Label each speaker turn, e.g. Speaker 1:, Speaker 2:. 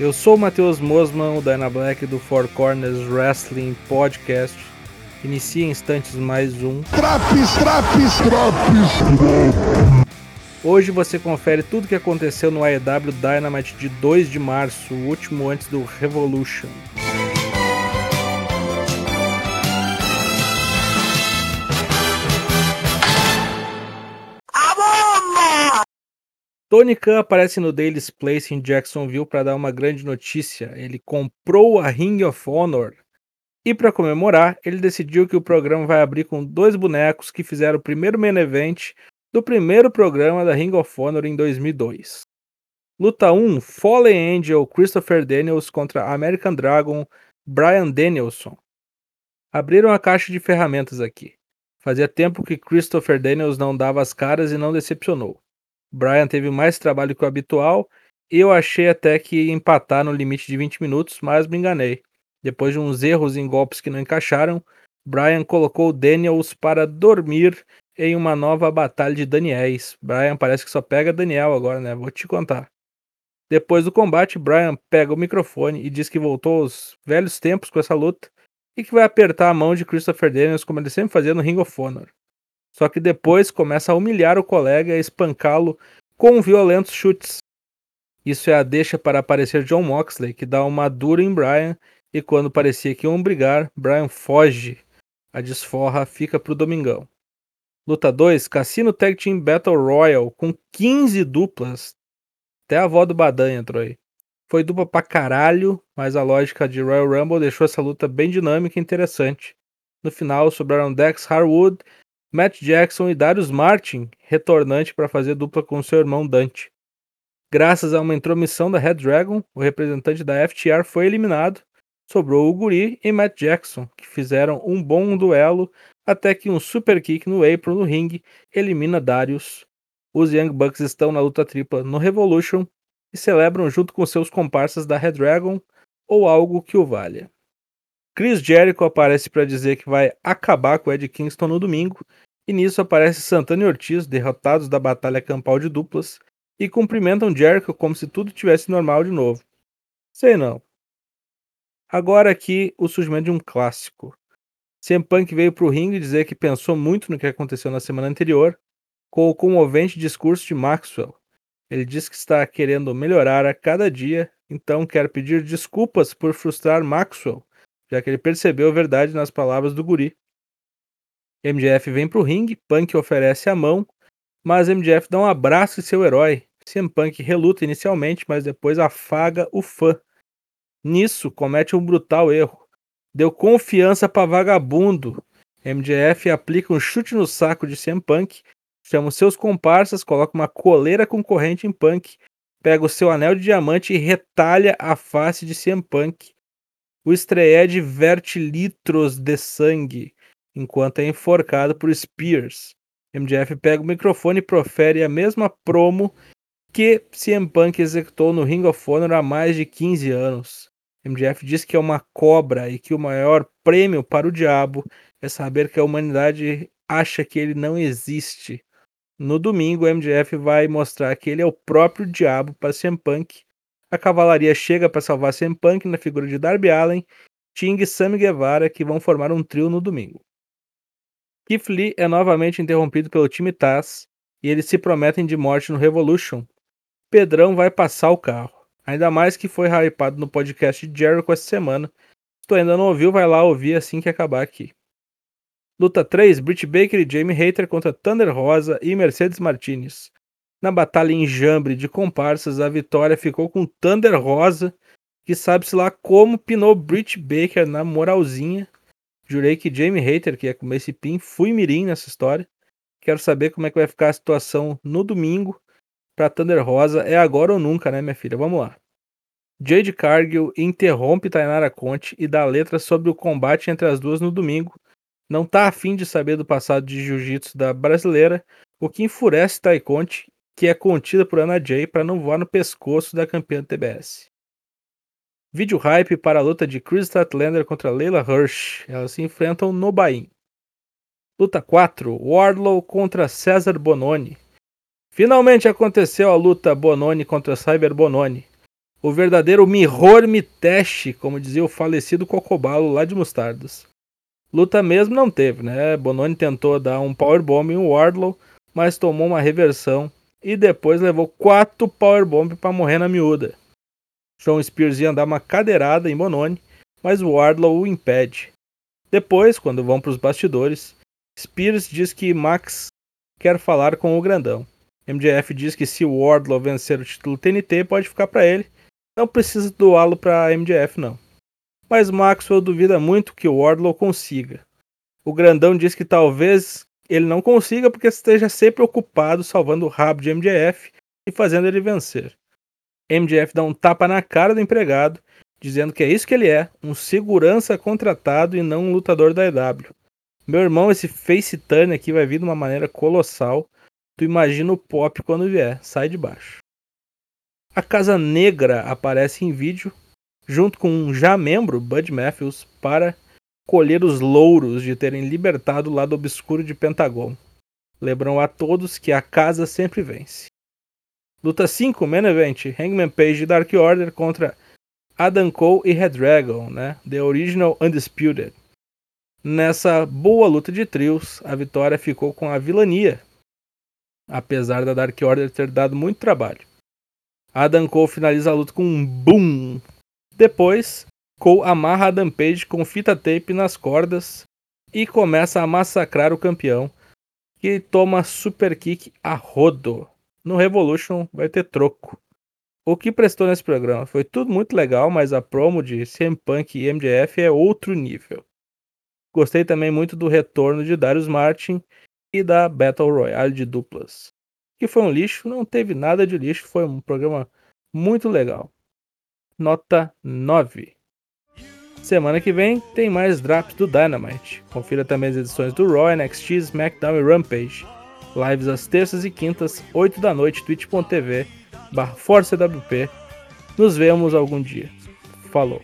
Speaker 1: Eu sou o Matheus Mosman, o Dyna Black do Four Corners Wrestling Podcast. Inicia em instantes mais um.
Speaker 2: Traps, traps, traps.
Speaker 1: Hoje você confere tudo o que aconteceu no AEW Dynamite de 2 de março, o último antes do Revolution. Tony Khan aparece no Daily's Place em Jacksonville para dar uma grande notícia. Ele comprou a Ring of Honor. E para comemorar, ele decidiu que o programa vai abrir com dois bonecos que fizeram o primeiro main event do primeiro programa da Ring of Honor em 2002. Luta 1: Fallen Angel Christopher Daniels contra American Dragon Brian Danielson. Abriram a caixa de ferramentas aqui. Fazia tempo que Christopher Daniels não dava as caras e não decepcionou. Brian teve mais trabalho que o habitual eu achei até que empatar no limite de 20 minutos, mas me enganei. Depois de uns erros em golpes que não encaixaram, Brian colocou Daniels para dormir em uma nova batalha de Daniels. Brian parece que só pega Daniel agora, né? Vou te contar. Depois do combate, Brian pega o microfone e diz que voltou aos velhos tempos com essa luta e que vai apertar a mão de Christopher Daniels como ele sempre fazia no Ring of Honor. Só que depois começa a humilhar o colega e espancá-lo com violentos chutes. Isso é a deixa para aparecer John Moxley, que dá uma dura em Brian e quando parecia que iam brigar, Brian foge. A desforra fica pro domingão. Luta 2, Cassino Tag Team Battle Royal com 15 duplas. Até a avó do Badan entrou aí. Foi dupla pra caralho, mas a lógica de Royal Rumble deixou essa luta bem dinâmica e interessante. No final sobraram Dex Harwood Matt Jackson e Darius Martin, retornante para fazer dupla com seu irmão Dante. Graças a uma intromissão da Red Dragon, o representante da FTR foi eliminado. Sobrou o Guri e Matt Jackson, que fizeram um bom duelo até que um super kick no apron no ringue elimina Darius. Os Young Bucks estão na luta tripla no Revolution e celebram junto com seus comparsas da Red Dragon ou algo que o valha. Chris Jericho aparece para dizer que vai acabar com Ed Kingston no domingo, e nisso aparece Santana e Ortiz, derrotados da batalha campal de duplas, e cumprimentam Jericho como se tudo tivesse normal de novo. Sei não. Agora aqui o surgimento de um clássico. CM Punk veio pro ringue dizer que pensou muito no que aconteceu na semana anterior, com o comovente discurso de Maxwell. Ele diz que está querendo melhorar a cada dia, então quer pedir desculpas por frustrar Maxwell já que ele percebeu a verdade nas palavras do guri. MJF vem pro ringue, Punk oferece a mão, mas MJF dá um abraço em seu herói. CM Punk reluta inicialmente, mas depois afaga o fã. Nisso, comete um brutal erro. Deu confiança para vagabundo. MJF aplica um chute no saco de CM Punk, chama seus comparsas, coloca uma coleira concorrente em Punk, pega o seu anel de diamante e retalha a face de CM Punk. O Strayed verte litros de sangue enquanto é enforcado por Spears. MJF pega o microfone e profere a mesma promo que CM Punk executou no Ring of Honor há mais de 15 anos. MJF diz que é uma cobra e que o maior prêmio para o diabo é saber que a humanidade acha que ele não existe. No domingo, MJF vai mostrar que ele é o próprio diabo para CM Punk a cavalaria chega para salvar CM Punk na figura de Darby Allen, Ting e Sammy Guevara, que vão formar um trio no domingo. Keith Lee é novamente interrompido pelo time Taz e eles se prometem de morte no Revolution. Pedrão vai passar o carro. Ainda mais que foi hypado no podcast de Jericho essa semana. Se tu ainda não ouviu, vai lá ouvir assim que acabar aqui. Luta 3, Britt Baker e Jamie Hater contra Thunder Rosa e Mercedes Martinez. Na batalha em Jambre de comparsas, a vitória ficou com Thunder Rosa, que sabe-se lá como pinou Britt Baker na moralzinha. Jurei que Jamie Hater, que ia comer esse pin, fui mirim nessa história. Quero saber como é que vai ficar a situação no domingo para Thunder Rosa. É agora ou nunca, né, minha filha? Vamos lá. Jade Cargill interrompe Tainara Conte e dá letra sobre o combate entre as duas no domingo. Não tá afim de saber do passado de jiu-jitsu da brasileira, o que enfurece Tai Conte que é contida por Anna Jay para não voar no pescoço da campeã TBS. Vídeo hype para a luta de Chris Statlander contra Leila Hirsch. Elas se enfrentam no Bahia. Luta 4: Wardlow contra César Bononi. Finalmente aconteceu a luta Bononi contra Cyber Bononi. O verdadeiro Mirror Mitesh, como dizia o falecido Cocobalo lá de Mostardas. Luta mesmo não teve, né? Bononi tentou dar um powerbomb em Wardlow, mas tomou uma reversão e depois levou quatro powerbomb para morrer na miúda. John Spears ia dar uma cadeirada em Bononi, mas Wardlow o impede. Depois, quando vão para os bastidores, Spears diz que Max quer falar com o grandão. MJF diz que se o Wardlow vencer o título TNT, pode ficar para ele. Não precisa doá-lo para MJF não. Mas Maxwell duvida muito que o Wardlow consiga. O grandão diz que talvez ele não consiga porque esteja sempre ocupado salvando o rabo de MJF e fazendo ele vencer. MJF dá um tapa na cara do empregado, dizendo que é isso que ele é, um segurança contratado e não um lutador da EW. Meu irmão, esse face turn aqui vai vir de uma maneira colossal. Tu imagina o pop quando vier, sai de baixo. A Casa Negra aparece em vídeo, junto com um já membro, Bud Matthews, para colher os louros de terem libertado o lado obscuro de Pentagon. Lembram a todos que a casa sempre vence. Luta 5, Main Event, Hangman Page e Dark Order contra Adam Cole e Red Dragon, né? The Original Undisputed. Nessa boa luta de trios, a vitória ficou com a vilania, apesar da Dark Order ter dado muito trabalho. Adam Cole finaliza a luta com um boom. Depois, Cole amarra Adam Page com fita tape nas cordas e começa a massacrar o campeão, que toma super kick a rodo. No Revolution vai ter troco. O que prestou nesse programa foi tudo muito legal, mas a promo de CM Punk e MJF é outro nível. Gostei também muito do retorno de Darius Martin e da Battle Royale de duplas. Que foi um lixo, não teve nada de lixo, foi um programa muito legal. Nota 9. Semana que vem tem mais drops do Dynamite. Confira também as edições do Raw, NXT, SmackDown e Rampage. Lives às terças e quintas, 8 da noite, twitch.tv barra ForceWP. Nos vemos algum dia. Falou!